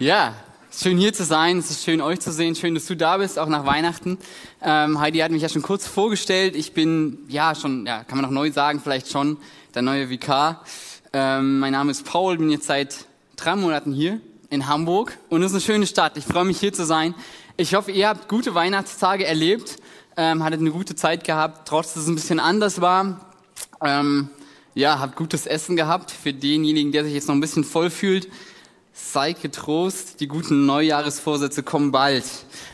Ja, schön hier zu sein. Es ist schön euch zu sehen. Schön, dass du da bist, auch nach Weihnachten. Ähm, Heidi hat mich ja schon kurz vorgestellt. Ich bin ja schon, ja, kann man noch neu sagen, vielleicht schon der neue Vikar. Ähm, mein Name ist Paul, bin jetzt seit drei Monaten hier in Hamburg und es ist eine schöne Stadt. Ich freue mich hier zu sein. Ich hoffe, ihr habt gute Weihnachtstage erlebt, ähm, hattet eine gute Zeit gehabt, trotz dass es ein bisschen anders war. Ähm, ja, habt gutes Essen gehabt. Für denjenigen, der sich jetzt noch ein bisschen voll fühlt, seid getrost, die guten Neujahresvorsätze kommen bald.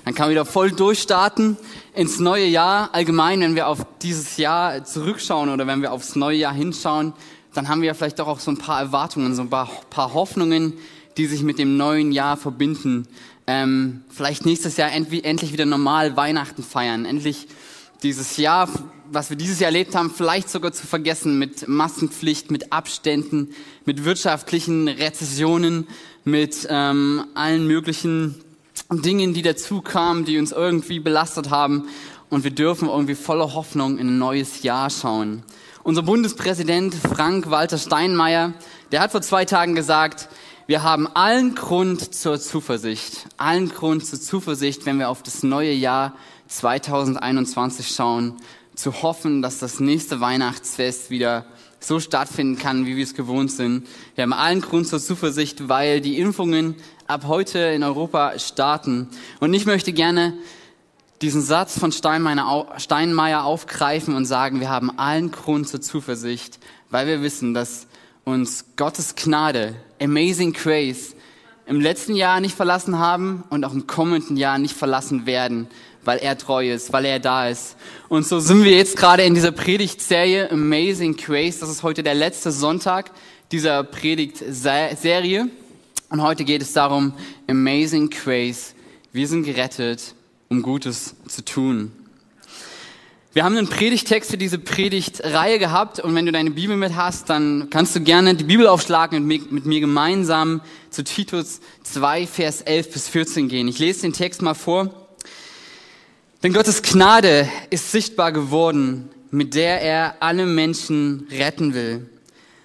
Dann kann man wieder voll durchstarten ins neue Jahr. Allgemein, wenn wir auf dieses Jahr zurückschauen oder wenn wir aufs neue Jahr hinschauen, dann haben wir vielleicht doch auch so ein paar Erwartungen, so ein paar, paar Hoffnungen, die sich mit dem neuen Jahr verbinden. Ähm, vielleicht nächstes Jahr endlich wieder normal Weihnachten feiern, endlich dieses Jahr, was wir dieses Jahr erlebt haben, vielleicht sogar zu vergessen mit Massenpflicht, mit Abständen, mit wirtschaftlichen Rezessionen, mit ähm, allen möglichen Dingen, die dazu kamen, die uns irgendwie belastet haben. Und wir dürfen irgendwie voller Hoffnung in ein neues Jahr schauen. Unser Bundespräsident Frank-Walter Steinmeier, der hat vor zwei Tagen gesagt, wir haben allen Grund zur Zuversicht, allen Grund zur Zuversicht, wenn wir auf das neue Jahr 2021 schauen, zu hoffen, dass das nächste Weihnachtsfest wieder so stattfinden kann, wie wir es gewohnt sind. Wir haben allen Grund zur Zuversicht, weil die Impfungen ab heute in starten. Und ich möchte gerne diesen Satz von Steinmeier aufgreifen und sagen, wir haben allen Grund zur Zuversicht, weil wir wissen, dass uns Gottes Gnade, Amazing Grace, im letzten Jahr nicht verlassen haben und auch im kommenden Jahr nicht verlassen werden weil er treu ist, weil er da ist. Und so sind wir jetzt gerade in dieser Predigtserie Amazing Grace. Das ist heute der letzte Sonntag dieser Predigtserie. Und heute geht es darum, Amazing Grace. Wir sind gerettet, um Gutes zu tun. Wir haben einen Predigtext für diese Predigtreihe gehabt und wenn du deine Bibel mit hast, dann kannst du gerne die Bibel aufschlagen und mit mir gemeinsam zu Titus 2, Vers 11 bis 14 gehen. Ich lese den Text mal vor. Denn Gottes Gnade ist sichtbar geworden, mit der er alle Menschen retten will.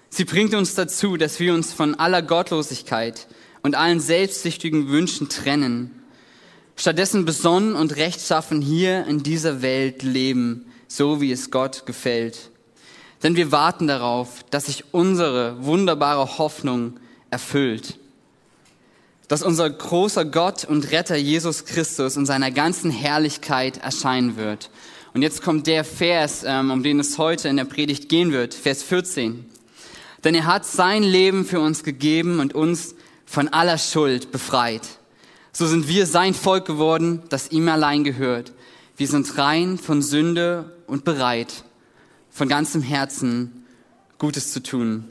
Sie bringt uns dazu, dass wir uns von aller Gottlosigkeit und allen selbstsüchtigen Wünschen trennen, stattdessen besonnen und rechtschaffen hier in dieser Welt leben, so wie es Gott gefällt. Denn wir warten darauf, dass sich unsere wunderbare Hoffnung erfüllt dass unser großer Gott und Retter Jesus Christus in seiner ganzen Herrlichkeit erscheinen wird. Und jetzt kommt der Vers, ähm, um den es heute in der Predigt gehen wird, Vers 14. Denn er hat sein Leben für uns gegeben und uns von aller Schuld befreit. So sind wir sein Volk geworden, das ihm allein gehört. Wir sind rein von Sünde und bereit, von ganzem Herzen Gutes zu tun.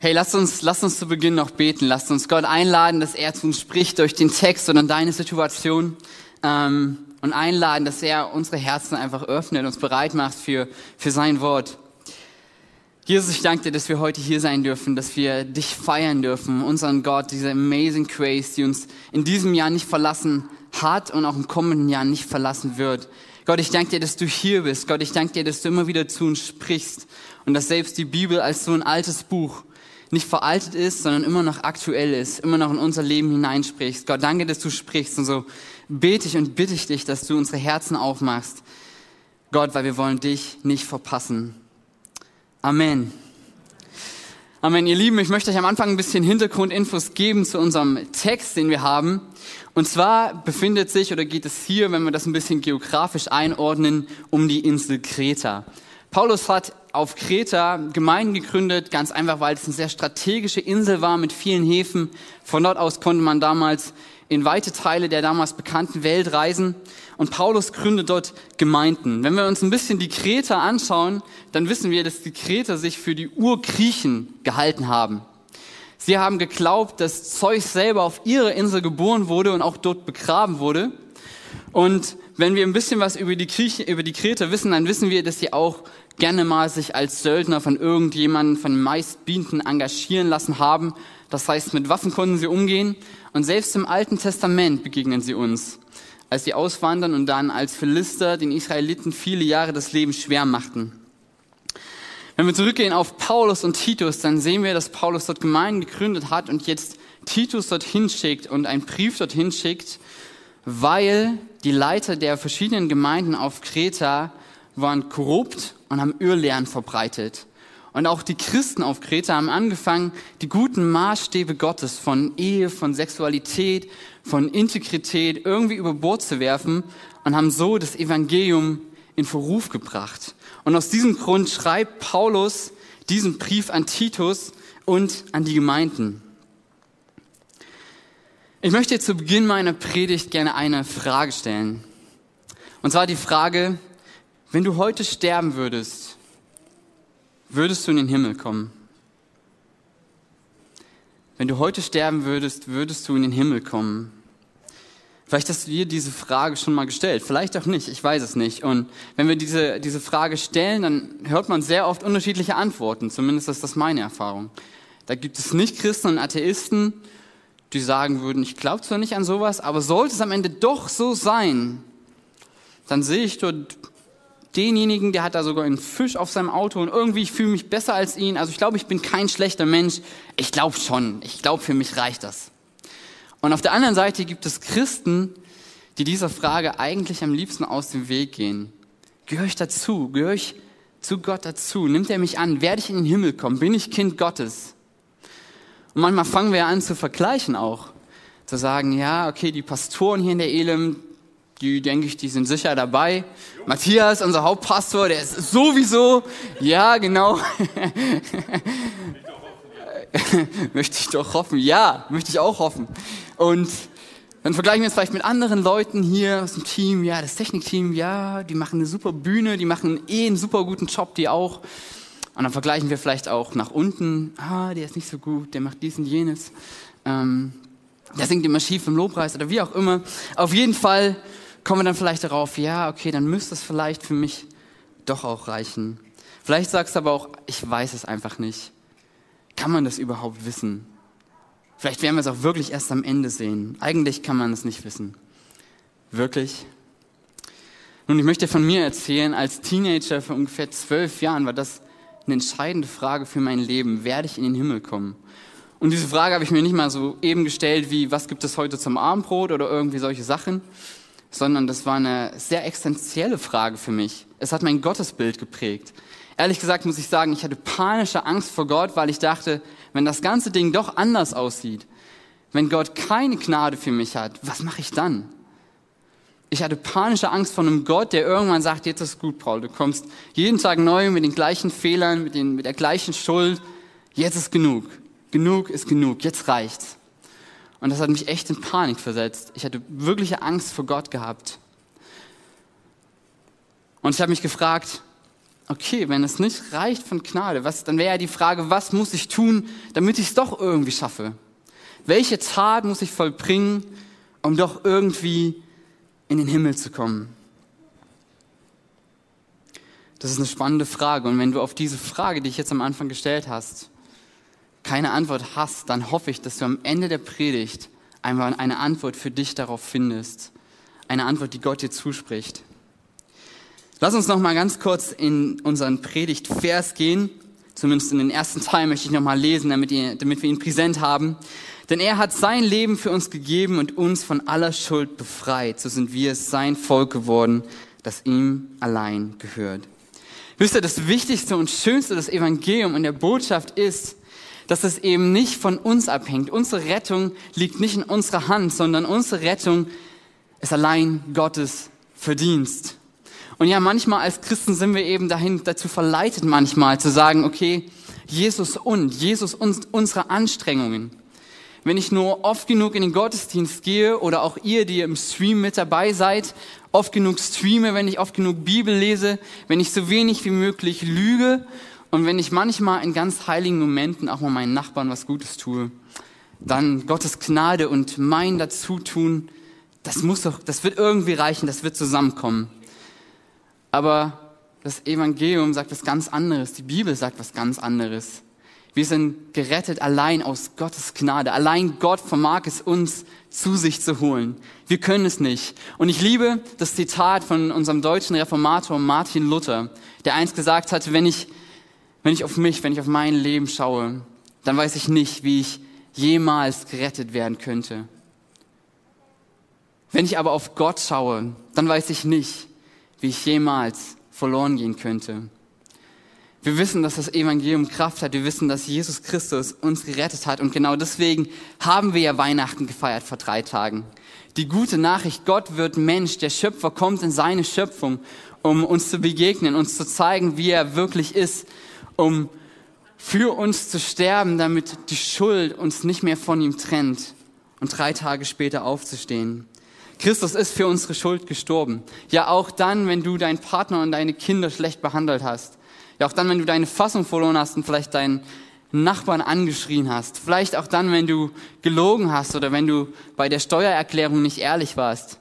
Hey, lasst uns, lasst uns zu Beginn noch beten. Lasst uns Gott einladen, dass er zu uns spricht durch den Text und deine Situation ähm, und einladen, dass er unsere Herzen einfach öffnet, uns bereit macht für, für sein Wort. Jesus, ich danke dir, dass wir heute hier sein dürfen, dass wir dich feiern dürfen, unseren Gott, diese amazing Grace, die uns in diesem Jahr nicht verlassen hat und auch im kommenden Jahr nicht verlassen wird. Gott, ich danke dir, dass du hier bist. Gott, ich danke dir, dass du immer wieder zu uns sprichst und dass selbst die Bibel als so ein altes Buch nicht veraltet ist, sondern immer noch aktuell ist, immer noch in unser Leben hineinsprichst. Gott, danke, dass du sprichst und so bete ich und bitte ich dich, dass du unsere Herzen aufmachst. Gott, weil wir wollen dich nicht verpassen. Amen. Amen. Ihr Lieben, ich möchte euch am Anfang ein bisschen Hintergrundinfos geben zu unserem Text, den wir haben. Und zwar befindet sich oder geht es hier, wenn wir das ein bisschen geografisch einordnen, um die Insel Kreta. Paulus hat auf Kreta Gemeinden gegründet, ganz einfach, weil es eine sehr strategische Insel war mit vielen Häfen. Von dort aus konnte man damals in weite Teile der damals bekannten Welt reisen. Und Paulus gründet dort Gemeinden. Wenn wir uns ein bisschen die Kreter anschauen, dann wissen wir, dass die Kreter sich für die Urgriechen gehalten haben. Sie haben geglaubt, dass Zeus selber auf ihrer Insel geboren wurde und auch dort begraben wurde. Und wenn wir ein bisschen was über die Griechen, über die Kreter wissen, dann wissen wir, dass sie auch gerne mal sich als Söldner von irgendjemandem, von meistbieten engagieren lassen haben. Das heißt, mit Waffen konnten sie umgehen. Und selbst im Alten Testament begegnen sie uns, als sie auswandern und dann als Philister den Israeliten viele Jahre das Leben schwer machten. Wenn wir zurückgehen auf Paulus und Titus, dann sehen wir, dass Paulus dort Gemeinden gegründet hat und jetzt Titus dorthin schickt und einen Brief dorthin schickt, weil die Leiter der verschiedenen Gemeinden auf Kreta waren korrupt und haben Irrlehren verbreitet. Und auch die Christen auf Kreta haben angefangen, die guten Maßstäbe Gottes von Ehe, von Sexualität, von Integrität irgendwie über Bord zu werfen und haben so das Evangelium in Verruf gebracht. Und aus diesem Grund schreibt Paulus diesen Brief an Titus und an die Gemeinden. Ich möchte zu Beginn meiner Predigt gerne eine Frage stellen. Und zwar die Frage, wenn du heute sterben würdest, würdest du in den Himmel kommen? Wenn du heute sterben würdest, würdest du in den Himmel kommen? Vielleicht hast du dir diese Frage schon mal gestellt, vielleicht auch nicht, ich weiß es nicht. Und wenn wir diese, diese Frage stellen, dann hört man sehr oft unterschiedliche Antworten, zumindest ist das meine Erfahrung. Da gibt es nicht Christen und Atheisten, die sagen würden, ich glaube zwar nicht an sowas, aber sollte es am Ende doch so sein, dann sehe ich dort denjenigen, der hat da sogar einen Fisch auf seinem Auto und irgendwie ich fühle mich besser als ihn. Also ich glaube, ich bin kein schlechter Mensch. Ich glaube schon. Ich glaube, für mich reicht das. Und auf der anderen Seite gibt es Christen, die dieser Frage eigentlich am liebsten aus dem Weg gehen. Gehöre ich dazu? Gehöre ich zu Gott dazu? Nimmt er mich an? Werde ich in den Himmel kommen? Bin ich Kind Gottes? Und manchmal fangen wir an zu vergleichen auch. Zu sagen, ja, okay, die Pastoren hier in der Elim, die denke ich, die sind sicher dabei. Matthias, unser Hauptpastor, der ist sowieso, ja, genau. möchte ich doch hoffen. Ja, möchte ich auch hoffen. Und dann vergleichen wir es vielleicht mit anderen Leuten hier aus dem Team. Ja, das Technikteam, ja, die machen eine super Bühne, die machen eh einen super guten Job, die auch. Und dann vergleichen wir vielleicht auch nach unten. Ah, der ist nicht so gut, der macht dies und jenes. Ähm, der singt immer schief im Lobpreis oder wie auch immer. Auf jeden Fall kommen wir dann vielleicht darauf, ja, okay, dann müsste es vielleicht für mich doch auch reichen. Vielleicht sagst du aber auch, ich weiß es einfach nicht. Kann man das überhaupt wissen? Vielleicht werden wir es auch wirklich erst am Ende sehen. Eigentlich kann man es nicht wissen. Wirklich? Nun, ich möchte von mir erzählen, als Teenager vor ungefähr zwölf Jahren war das eine entscheidende Frage für mein Leben. Werde ich in den Himmel kommen? Und diese Frage habe ich mir nicht mal so eben gestellt wie, was gibt es heute zum Abendbrot oder irgendwie solche Sachen, sondern das war eine sehr existenzielle Frage für mich. Es hat mein Gottesbild geprägt. Ehrlich gesagt muss ich sagen, ich hatte panische Angst vor Gott, weil ich dachte, wenn das ganze Ding doch anders aussieht, wenn Gott keine Gnade für mich hat, was mache ich dann? Ich hatte panische Angst vor einem Gott, der irgendwann sagt, jetzt ist gut, Paul, du kommst jeden Tag neu mit den gleichen Fehlern, mit, den, mit der gleichen Schuld. Jetzt ist genug. Genug ist genug. Jetzt reicht's. Und das hat mich echt in Panik versetzt. Ich hatte wirkliche Angst vor Gott gehabt. Und ich habe mich gefragt, okay, wenn es nicht reicht von Gnade, was, dann wäre ja die Frage, was muss ich tun, damit ich es doch irgendwie schaffe? Welche Tat muss ich vollbringen, um doch irgendwie in den Himmel zu kommen? Das ist eine spannende Frage. Und wenn du auf diese Frage, die ich jetzt am Anfang gestellt hast, keine Antwort hast, dann hoffe ich, dass du am Ende der Predigt einmal eine Antwort für dich darauf findest. Eine Antwort, die Gott dir zuspricht. Lass uns noch mal ganz kurz in unseren Predigtvers gehen. Zumindest in den ersten Teil möchte ich noch mal lesen, damit, ihr, damit wir ihn präsent haben. Denn er hat sein Leben für uns gegeben und uns von aller Schuld befreit. So sind wir sein Volk geworden, das ihm allein gehört. Wisst ihr, das Wichtigste und Schönste des Evangelium in der Botschaft ist, dass es eben nicht von uns abhängt. Unsere Rettung liegt nicht in unserer Hand, sondern unsere Rettung ist allein Gottes Verdienst. Und ja, manchmal als Christen sind wir eben dahin dazu verleitet, manchmal zu sagen, okay, Jesus und, Jesus und unsere Anstrengungen. Wenn ich nur oft genug in den Gottesdienst gehe oder auch ihr, die im Stream mit dabei seid, oft genug streame, wenn ich oft genug Bibel lese, wenn ich so wenig wie möglich lüge und wenn ich manchmal in ganz heiligen Momenten auch mal meinen Nachbarn was Gutes tue, dann Gottes Gnade und mein Dazutun, das muss doch, das wird irgendwie reichen, das wird zusammenkommen. Aber das Evangelium sagt was ganz anderes. Die Bibel sagt was ganz anderes. Wir sind gerettet allein aus Gottes Gnade. Allein Gott vermag es uns zu sich zu holen. Wir können es nicht. Und ich liebe das Zitat von unserem deutschen Reformator Martin Luther, der einst gesagt hat, wenn ich, wenn ich auf mich, wenn ich auf mein Leben schaue, dann weiß ich nicht, wie ich jemals gerettet werden könnte. Wenn ich aber auf Gott schaue, dann weiß ich nicht, wie ich jemals verloren gehen könnte. Wir wissen, dass das Evangelium Kraft hat. Wir wissen, dass Jesus Christus uns gerettet hat. Und genau deswegen haben wir ja Weihnachten gefeiert vor drei Tagen. Die gute Nachricht, Gott wird Mensch, der Schöpfer kommt in seine Schöpfung, um uns zu begegnen, uns zu zeigen, wie er wirklich ist, um für uns zu sterben, damit die Schuld uns nicht mehr von ihm trennt und drei Tage später aufzustehen. Christus ist für unsere Schuld gestorben. Ja, auch dann, wenn du deinen Partner und deine Kinder schlecht behandelt hast. Ja, auch dann, wenn du deine Fassung verloren hast und vielleicht deinen Nachbarn angeschrien hast. Vielleicht auch dann, wenn du gelogen hast oder wenn du bei der Steuererklärung nicht ehrlich warst.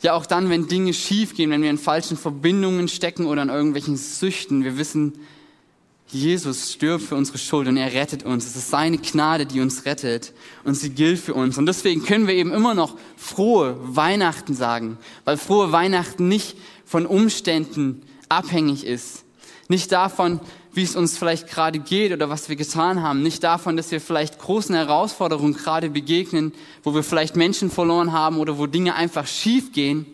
Ja, auch dann, wenn Dinge schiefgehen, wenn wir in falschen Verbindungen stecken oder in irgendwelchen Süchten. Wir wissen, Jesus stirbt für unsere Schuld und er rettet uns. Es ist seine Gnade, die uns rettet und sie gilt für uns. Und deswegen können wir eben immer noch frohe Weihnachten sagen, weil frohe Weihnachten nicht von Umständen abhängig ist. Nicht davon, wie es uns vielleicht gerade geht oder was wir getan haben. Nicht davon, dass wir vielleicht großen Herausforderungen gerade begegnen, wo wir vielleicht Menschen verloren haben oder wo Dinge einfach schief gehen,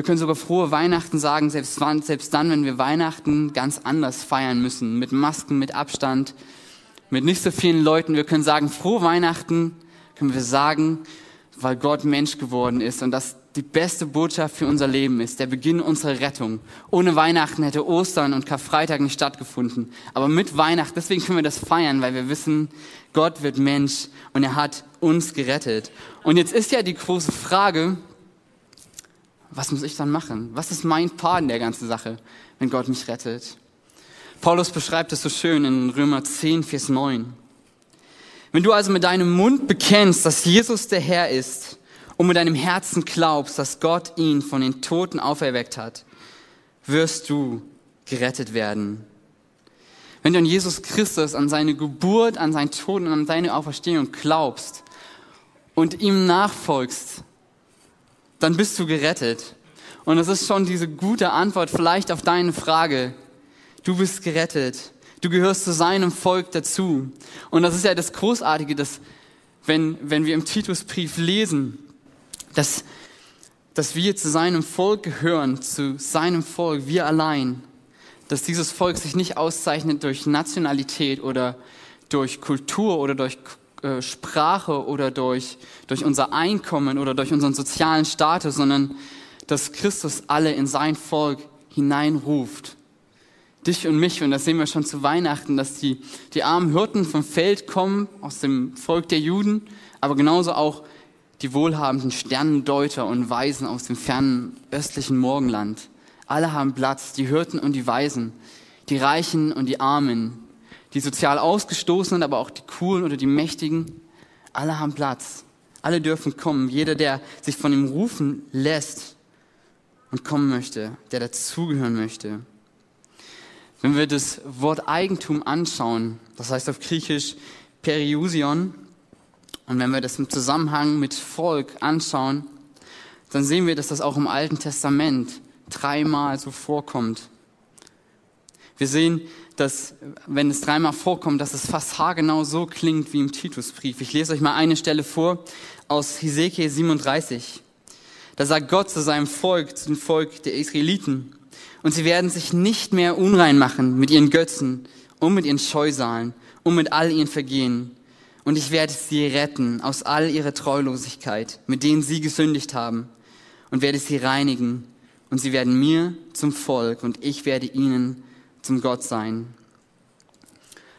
wir können sogar frohe Weihnachten sagen, selbst, selbst dann, wenn wir Weihnachten ganz anders feiern müssen, mit Masken, mit Abstand, mit nicht so vielen Leuten. Wir können sagen, frohe Weihnachten können wir sagen, weil Gott Mensch geworden ist und das die beste Botschaft für unser Leben ist, der Beginn unserer Rettung. Ohne Weihnachten hätte Ostern und Karfreitag nicht stattgefunden. Aber mit Weihnachten, deswegen können wir das feiern, weil wir wissen, Gott wird Mensch und er hat uns gerettet. Und jetzt ist ja die große Frage, was muss ich dann machen? Was ist mein Part in der ganzen Sache, wenn Gott mich rettet? Paulus beschreibt es so schön in Römer 10, Vers 9. Wenn du also mit deinem Mund bekennst, dass Jesus der Herr ist und mit deinem Herzen glaubst, dass Gott ihn von den Toten auferweckt hat, wirst du gerettet werden. Wenn du an Jesus Christus, an seine Geburt, an sein Tod und an seine Auferstehung glaubst und ihm nachfolgst, dann bist du gerettet. Und es ist schon diese gute Antwort vielleicht auf deine Frage. Du bist gerettet. Du gehörst zu seinem Volk dazu. Und das ist ja das Großartige, dass wenn, wenn wir im Titusbrief lesen, dass, dass wir zu seinem Volk gehören, zu seinem Volk, wir allein, dass dieses Volk sich nicht auszeichnet durch Nationalität oder durch Kultur oder durch äh, Sprache oder durch, durch unser Einkommen oder durch unseren sozialen Status, sondern dass Christus alle in sein Volk hineinruft. Dich und mich, und das sehen wir schon zu Weihnachten, dass die, die armen Hirten vom Feld kommen, aus dem Volk der Juden, aber genauso auch die wohlhabenden Sternendeuter und Weisen aus dem fernen östlichen Morgenland. Alle haben Platz, die Hirten und die Weisen, die Reichen und die Armen, die sozial Ausgestoßenen, aber auch die Coolen oder die Mächtigen, alle haben Platz. Alle dürfen kommen. Jeder, der sich von ihm rufen lässt und kommen möchte, der dazugehören möchte. Wenn wir das Wort Eigentum anschauen, das heißt auf Griechisch Periusion, und wenn wir das im Zusammenhang mit Volk anschauen, dann sehen wir, dass das auch im Alten Testament dreimal so vorkommt. Wir sehen, dass, wenn es dreimal vorkommt, dass es fast haargenau so klingt wie im Titusbrief. Ich lese euch mal eine Stelle vor aus Hesekiel 37. Da sagt Gott zu seinem Volk, zu dem Volk der Israeliten, und sie werden sich nicht mehr unrein machen mit ihren Götzen und mit ihren Scheusalen und mit all ihren Vergehen. Und ich werde sie retten aus all ihrer Treulosigkeit, mit denen sie gesündigt haben, und werde sie reinigen. Und sie werden mir zum Volk, und ich werde ihnen zum Gott sein.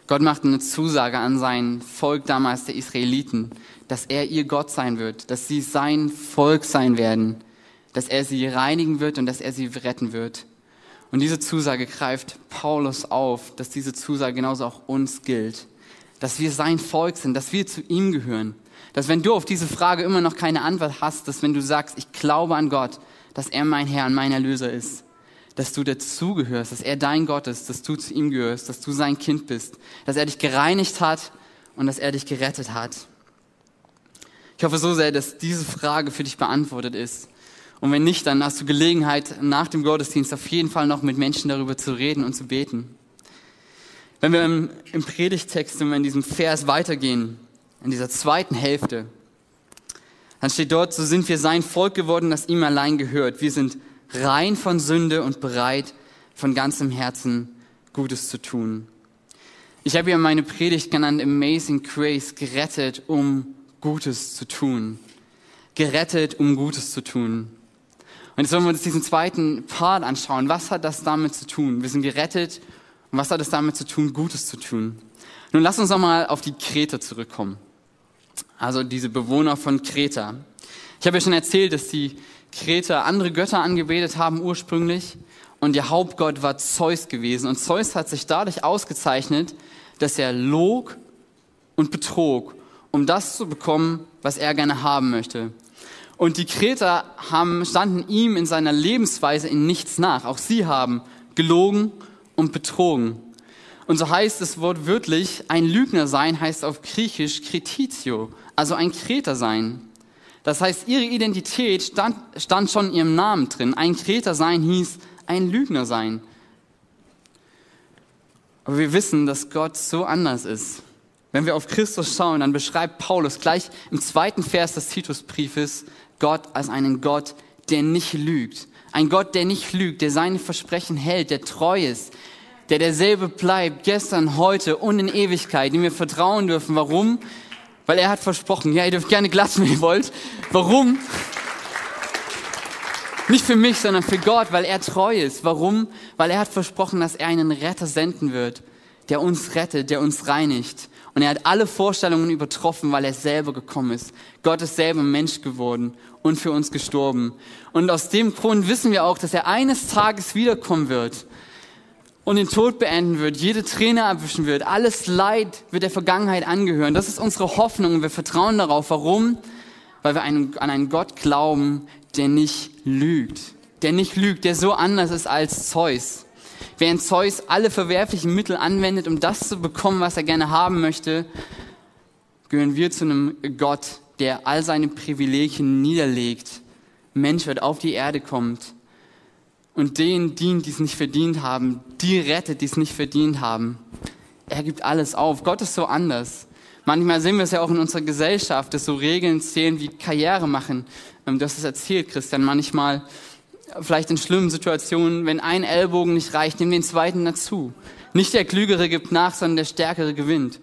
Gott macht eine Zusage an sein Volk damals der Israeliten, dass er ihr Gott sein wird, dass sie sein Volk sein werden, dass er sie reinigen wird und dass er sie retten wird. Und diese Zusage greift Paulus auf, dass diese Zusage genauso auch uns gilt, dass wir sein Volk sind, dass wir zu ihm gehören. Dass wenn du auf diese Frage immer noch keine Antwort hast, dass wenn du sagst, ich glaube an Gott, dass er mein Herr und mein Erlöser ist, dass du dazugehörst, dass er dein Gott ist, dass du zu ihm gehörst, dass du sein Kind bist, dass er dich gereinigt hat und dass er dich gerettet hat. Ich hoffe so sehr, dass diese Frage für dich beantwortet ist. Und wenn nicht, dann hast du Gelegenheit, nach dem Gottesdienst auf jeden Fall noch mit Menschen darüber zu reden und zu beten. Wenn wir im, Predigtext, wenn wir in diesem Vers weitergehen, in dieser zweiten Hälfte, dann steht dort, so sind wir sein Volk geworden, das ihm allein gehört. Wir sind rein von Sünde und bereit, von ganzem Herzen Gutes zu tun. Ich habe ja meine Predigt genannt Amazing Grace, gerettet, um Gutes zu tun. Gerettet, um Gutes zu tun. Und jetzt wollen wir uns diesen zweiten Part anschauen. Was hat das damit zu tun? Wir sind gerettet. Und was hat es damit zu tun, Gutes zu tun? Nun lass uns nochmal auf die Kreta zurückkommen. Also diese Bewohner von Kreta. Ich habe ja schon erzählt, dass die Kreter andere Götter angebetet haben ursprünglich und ihr Hauptgott war Zeus gewesen. Und Zeus hat sich dadurch ausgezeichnet, dass er log und betrog, um das zu bekommen, was er gerne haben möchte. Und die Kreter haben, standen ihm in seiner Lebensweise in nichts nach. Auch sie haben gelogen und betrogen. Und so heißt das Wort wörtlich, ein Lügner sein heißt auf Griechisch Kretitio, also ein Kreter sein. Das heißt, ihre Identität stand, stand schon in ihrem Namen drin. Ein Kreter sein hieß ein Lügner sein. Aber wir wissen, dass Gott so anders ist. Wenn wir auf Christus schauen, dann beschreibt Paulus gleich im zweiten Vers des Titusbriefes Gott als einen Gott, der nicht lügt. Ein Gott, der nicht lügt, der seine Versprechen hält, der treu ist, der derselbe bleibt, gestern, heute und in Ewigkeit, dem wir vertrauen dürfen. Warum? Weil er hat versprochen, ja, ihr dürft gerne glatschen, wenn ihr wollt. Warum? Nicht für mich, sondern für Gott, weil er treu ist. Warum? Weil er hat versprochen, dass er einen Retter senden wird, der uns rettet, der uns reinigt. Und er hat alle Vorstellungen übertroffen, weil er selber gekommen ist. Gott ist selber Mensch geworden und für uns gestorben. Und aus dem Grund wissen wir auch, dass er eines Tages wiederkommen wird und den Tod beenden wird, jede Träne abwischen wird, alles Leid wird der Vergangenheit angehören. Das ist unsere Hoffnung und wir vertrauen darauf. Warum? Weil wir an einen Gott glauben, der nicht lügt. Der nicht lügt, der so anders ist als Zeus. Während Zeus alle verwerflichen Mittel anwendet, um das zu bekommen, was er gerne haben möchte, gehören wir zu einem Gott, der all seine Privilegien niederlegt, Mensch wird, auf die Erde kommt und denen dient, die es nicht verdient haben, die rettet, die es nicht verdient haben. Er gibt alles auf. Gott ist so anders. Manchmal sehen wir es ja auch in unserer Gesellschaft, dass so Regeln zählen wie Karriere machen. Du hast es erzählt, Christian. Manchmal vielleicht in schlimmen Situationen, wenn ein Ellbogen nicht reicht, nimm den zweiten dazu. Nicht der Klügere gibt nach, sondern der Stärkere gewinnt.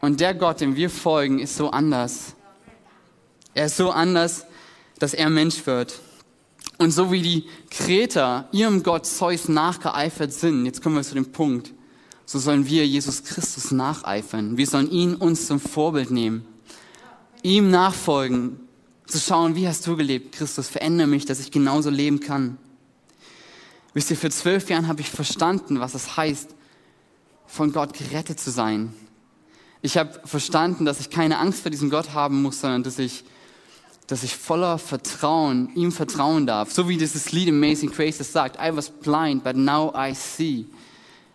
Und der Gott, dem wir folgen, ist so anders. Er ist so anders, dass er Mensch wird. Und so wie die Kreter ihrem Gott Zeus nachgeeifert sind, jetzt kommen wir zu dem Punkt, so sollen wir Jesus Christus nacheifern. Wir sollen ihn uns zum Vorbild nehmen. Ihm nachfolgen, zu schauen, wie hast du gelebt, Christus, verändere mich, dass ich genauso leben kann. Wisst ihr, für zwölf Jahren habe ich verstanden, was es heißt, von Gott gerettet zu sein. Ich habe verstanden, dass ich keine Angst vor diesem Gott haben muss, sondern dass ich, dass ich voller Vertrauen ihm vertrauen darf. So wie dieses Lied Amazing Grace das sagt, I was blind, but now I see.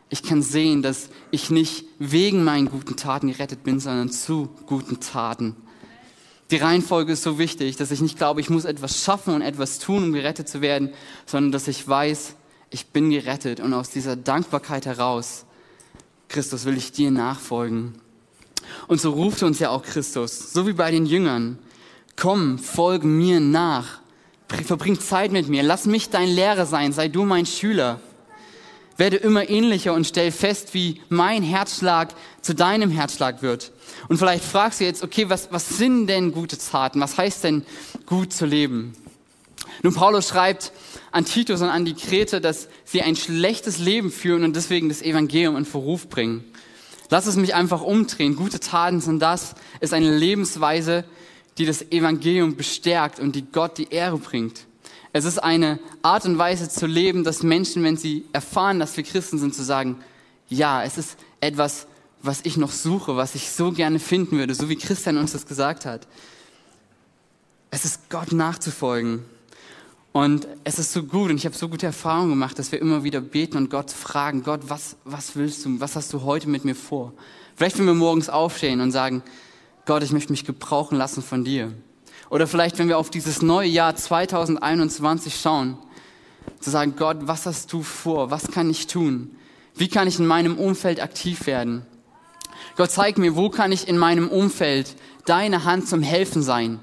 Ich kann sehen, dass ich nicht wegen meinen guten Taten gerettet bin, sondern zu guten Taten. Die Reihenfolge ist so wichtig, dass ich nicht glaube, ich muss etwas schaffen und etwas tun, um gerettet zu werden, sondern dass ich weiß, ich bin gerettet und aus dieser Dankbarkeit heraus, Christus, will ich dir nachfolgen. Und so ruft uns ja auch Christus, so wie bei den Jüngern. Komm, folge mir nach. Verbring Zeit mit mir. Lass mich dein Lehrer sein. Sei du mein Schüler werde immer ähnlicher und stell fest, wie mein Herzschlag zu deinem Herzschlag wird. Und vielleicht fragst du jetzt, okay, was, was sind denn gute Taten? Was heißt denn gut zu leben? Nun, Paulus schreibt an Titus und an die Krete, dass sie ein schlechtes Leben führen und deswegen das Evangelium in Verruf bringen. Lass es mich einfach umdrehen. Gute Taten sind das, ist eine Lebensweise, die das Evangelium bestärkt und die Gott die Ehre bringt. Es ist eine Art und Weise zu leben, dass Menschen, wenn sie erfahren, dass wir Christen sind, zu sagen, ja, es ist etwas, was ich noch suche, was ich so gerne finden würde, so wie Christian uns das gesagt hat. Es ist Gott nachzufolgen. Und es ist so gut und ich habe so gute Erfahrungen gemacht, dass wir immer wieder beten und Gott fragen, Gott, was, was willst du, was hast du heute mit mir vor? Vielleicht, wenn wir morgens aufstehen und sagen, Gott, ich möchte mich gebrauchen lassen von dir. Oder vielleicht, wenn wir auf dieses neue Jahr 2021 schauen, zu sagen, Gott, was hast du vor? Was kann ich tun? Wie kann ich in meinem Umfeld aktiv werden? Gott, zeig mir, wo kann ich in meinem Umfeld deine Hand zum Helfen sein?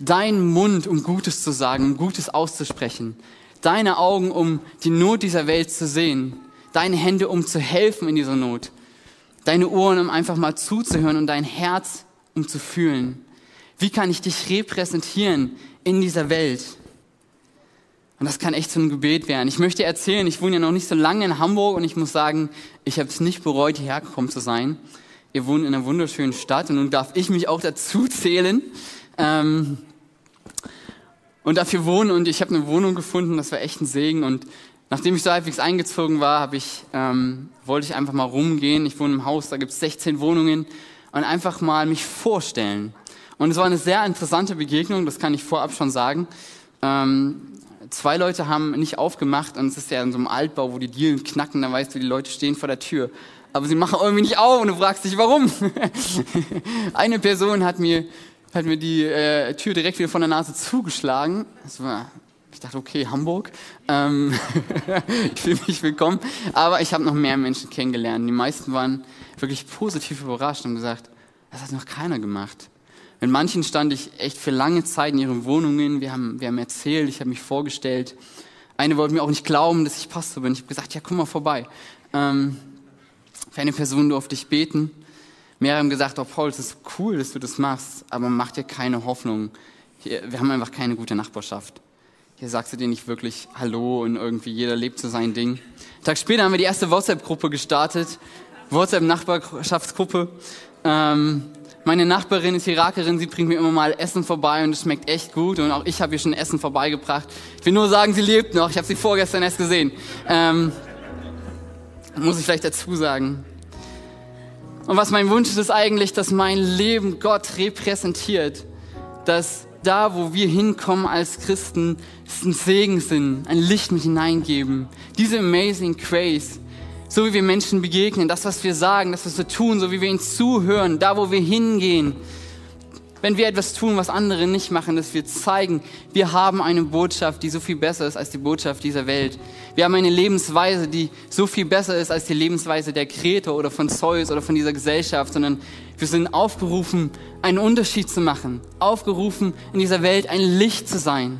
Dein Mund, um Gutes zu sagen, um Gutes auszusprechen. Deine Augen, um die Not dieser Welt zu sehen. Deine Hände, um zu helfen in dieser Not. Deine Ohren, um einfach mal zuzuhören und dein Herz, um zu fühlen. Wie kann ich dich repräsentieren in dieser Welt? Und das kann echt so ein Gebet werden. Ich möchte erzählen, ich wohne ja noch nicht so lange in Hamburg und ich muss sagen, ich habe es nicht bereut, hierher gekommen zu sein. Ihr wohnt in einer wunderschönen Stadt und nun darf ich mich auch dazu zählen. Ähm, und dafür wohnen und ich habe eine Wohnung gefunden, das war echt ein Segen und nachdem ich so halbwegs eingezogen war, ich, ähm, wollte ich einfach mal rumgehen. Ich wohne im Haus, da gibt es 16 Wohnungen und einfach mal mich vorstellen. Und es war eine sehr interessante Begegnung, das kann ich vorab schon sagen. Ähm, zwei Leute haben nicht aufgemacht und es ist ja in so einem Altbau, wo die Dielen knacken, da weißt du, die Leute stehen vor der Tür. Aber sie machen irgendwie nicht auf und du fragst dich, warum. Eine Person hat mir, hat mir die äh, Tür direkt wieder von der Nase zugeschlagen. Das war, ich dachte, okay, Hamburg. Ähm ich fühle mich willkommen. Aber ich habe noch mehr Menschen kennengelernt. Die meisten waren wirklich positiv überrascht und gesagt, das hat noch keiner gemacht. Mit manchen stand ich echt für lange Zeit in ihren Wohnungen. Wir haben, wir haben erzählt, ich habe mich vorgestellt. Eine wollte mir auch nicht glauben, dass ich Pastor bin. Ich habe gesagt, ja, komm mal vorbei. Ähm, für eine Person durfte ich beten. Mehrere haben gesagt, oh Paul, es ist cool, dass du das machst, aber mach dir keine Hoffnung. Wir haben einfach keine gute Nachbarschaft. Hier sagst du dir nicht wirklich Hallo und irgendwie jeder lebt so sein Ding. Einen Tag später haben wir die erste WhatsApp-Gruppe gestartet. WhatsApp-Nachbarschaftsgruppe. Ähm, meine Nachbarin ist Irakerin, sie bringt mir immer mal Essen vorbei und es schmeckt echt gut und auch ich habe ihr schon Essen vorbeigebracht. Ich will nur sagen, sie lebt noch. Ich habe sie vorgestern erst gesehen. Ähm, muss ich vielleicht dazu sagen. Und was mein Wunsch ist, ist eigentlich, dass mein Leben Gott repräsentiert. Dass da, wo wir hinkommen als Christen, es ein Segen sind, ein Licht mit hineingeben. Diese amazing grace, so wie wir Menschen begegnen, das, was wir sagen, das, was wir tun, so wie wir ihnen zuhören, da, wo wir hingehen. Wenn wir etwas tun, was andere nicht machen, dass wir zeigen, wir haben eine Botschaft, die so viel besser ist als die Botschaft dieser Welt. Wir haben eine Lebensweise, die so viel besser ist als die Lebensweise der Kreter oder von Zeus oder von dieser Gesellschaft, sondern wir sind aufgerufen, einen Unterschied zu machen, aufgerufen, in dieser Welt ein Licht zu sein.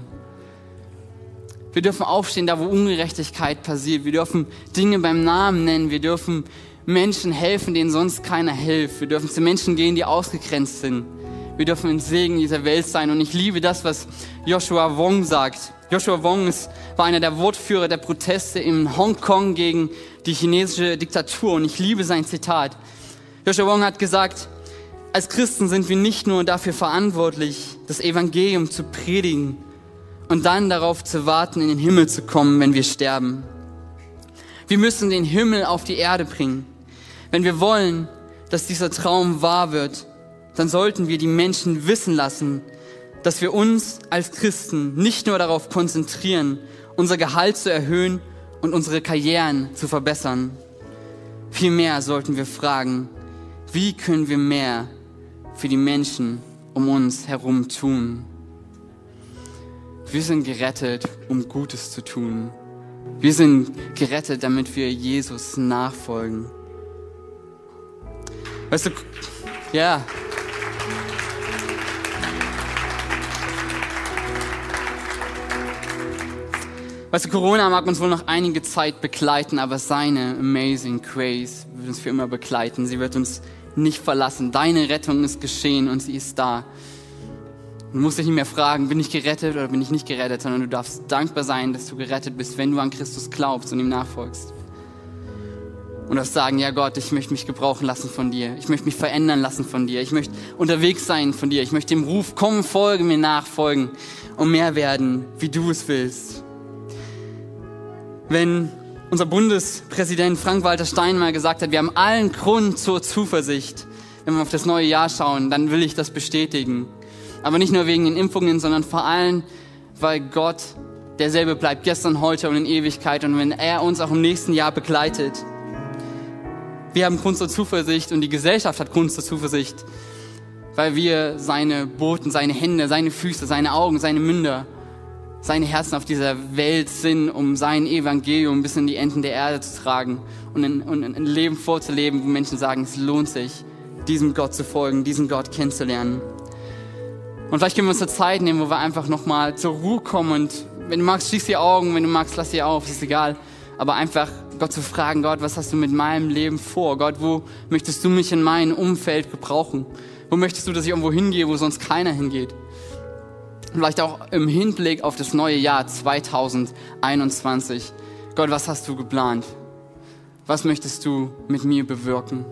Wir dürfen aufstehen, da wo Ungerechtigkeit passiert. Wir dürfen Dinge beim Namen nennen. Wir dürfen Menschen helfen, denen sonst keiner hilft. Wir dürfen zu Menschen gehen, die ausgegrenzt sind. Wir dürfen ein Segen dieser Welt sein. Und ich liebe das, was Joshua Wong sagt. Joshua Wong ist, war einer der Wortführer der Proteste in Hongkong gegen die chinesische Diktatur. Und ich liebe sein Zitat. Joshua Wong hat gesagt, als Christen sind wir nicht nur dafür verantwortlich, das Evangelium zu predigen, und dann darauf zu warten, in den Himmel zu kommen, wenn wir sterben. Wir müssen den Himmel auf die Erde bringen. Wenn wir wollen, dass dieser Traum wahr wird, dann sollten wir die Menschen wissen lassen, dass wir uns als Christen nicht nur darauf konzentrieren, unser Gehalt zu erhöhen und unsere Karrieren zu verbessern. Vielmehr sollten wir fragen, wie können wir mehr für die Menschen um uns herum tun? Wir sind gerettet, um Gutes zu tun. Wir sind gerettet, damit wir Jesus nachfolgen. Weißt du, ja. Weißt du, Corona mag uns wohl noch einige Zeit begleiten, aber seine amazing grace wird uns für immer begleiten. Sie wird uns nicht verlassen. Deine Rettung ist geschehen und sie ist da. Du musst dich nicht mehr fragen, bin ich gerettet oder bin ich nicht gerettet, sondern du darfst dankbar sein, dass du gerettet bist, wenn du an Christus glaubst und ihm nachfolgst. Und darfst sagen, ja Gott, ich möchte mich gebrauchen lassen von dir. Ich möchte mich verändern lassen von dir. Ich möchte unterwegs sein von dir. Ich möchte dem Ruf, komm, folge mir nachfolgen und mehr werden, wie du es willst. Wenn unser Bundespräsident Frank-Walter Steinmeier gesagt hat, wir haben allen Grund zur Zuversicht, wenn wir auf das neue Jahr schauen, dann will ich das bestätigen. Aber nicht nur wegen den Impfungen, sondern vor allem, weil Gott derselbe bleibt, gestern, heute und in Ewigkeit. Und wenn er uns auch im nächsten Jahr begleitet, wir haben Grund zur Zuversicht und die Gesellschaft hat Grund zur Zuversicht, weil wir seine Boten, seine Hände, seine Füße, seine Augen, seine Münder seine Herzen auf dieser Welt sind, um sein Evangelium bis in die Enden der Erde zu tragen und ein, und ein Leben vorzuleben, wo Menschen sagen, es lohnt sich, diesem Gott zu folgen, diesen Gott kennenzulernen. Und vielleicht können wir uns eine Zeit nehmen, wo wir einfach nochmal zur Ruhe kommen und wenn du magst, schließ die Augen, wenn du magst, lass sie auf, ist egal. Aber einfach Gott zu fragen, Gott, was hast du mit meinem Leben vor? Gott, wo möchtest du mich in meinem Umfeld gebrauchen? Wo möchtest du, dass ich irgendwo hingehe, wo sonst keiner hingeht? Vielleicht auch im Hinblick auf das neue Jahr 2021. Gott, was hast du geplant? Was möchtest du mit mir bewirken?